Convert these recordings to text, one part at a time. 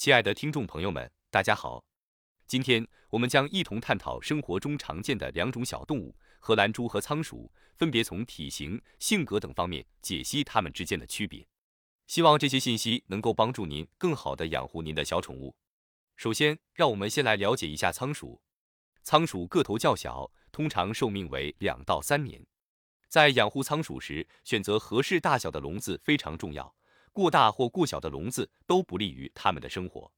亲爱的听众朋友们，大家好。今天我们将一同探讨生活中常见的两种小动物——荷兰猪和仓鼠，分别从体型、性格等方面解析它们之间的区别。希望这些信息能够帮助您更好地养护您的小宠物。首先，让我们先来了解一下仓鼠。仓鼠个头较小，通常寿命为两到三年。在养护仓鼠时，选择合适大小的笼子非常重要。过大或过小的笼子都不利于它们的生活。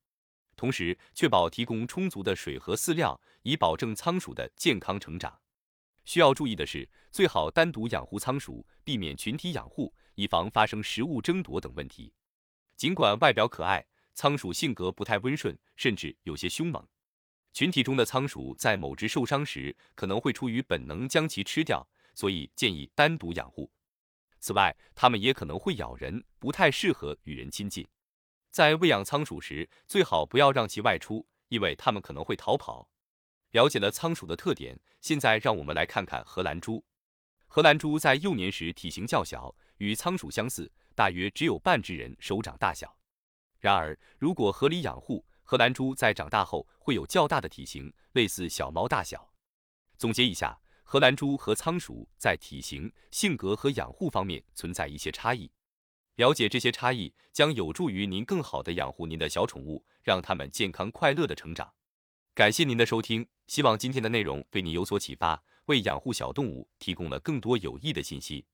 同时，确保提供充足的水和饲料，以保证仓鼠的健康成长。需要注意的是，最好单独养护仓鼠，避免群体养护，以防发生食物争夺等问题。尽管外表可爱，仓鼠性格不太温顺，甚至有些凶猛。群体中的仓鼠在某只受伤时，可能会出于本能将其吃掉，所以建议单独养护。此外，它们也可能会咬人，不太适合与人亲近。在喂养仓鼠时，最好不要让其外出，因为它们可能会逃跑。了解了仓鼠的特点，现在让我们来看看荷兰猪。荷兰猪在幼年时体型较小，与仓鼠相似，大约只有半只人手掌大小。然而，如果合理养护，荷兰猪在长大后会有较大的体型，类似小猫大小。总结一下。荷兰猪和仓鼠在体型、性格和养护方面存在一些差异，了解这些差异将有助于您更好的养护您的小宠物，让它们健康快乐的成长。感谢您的收听，希望今天的内容对你有所启发，为养护小动物提供了更多有益的信息。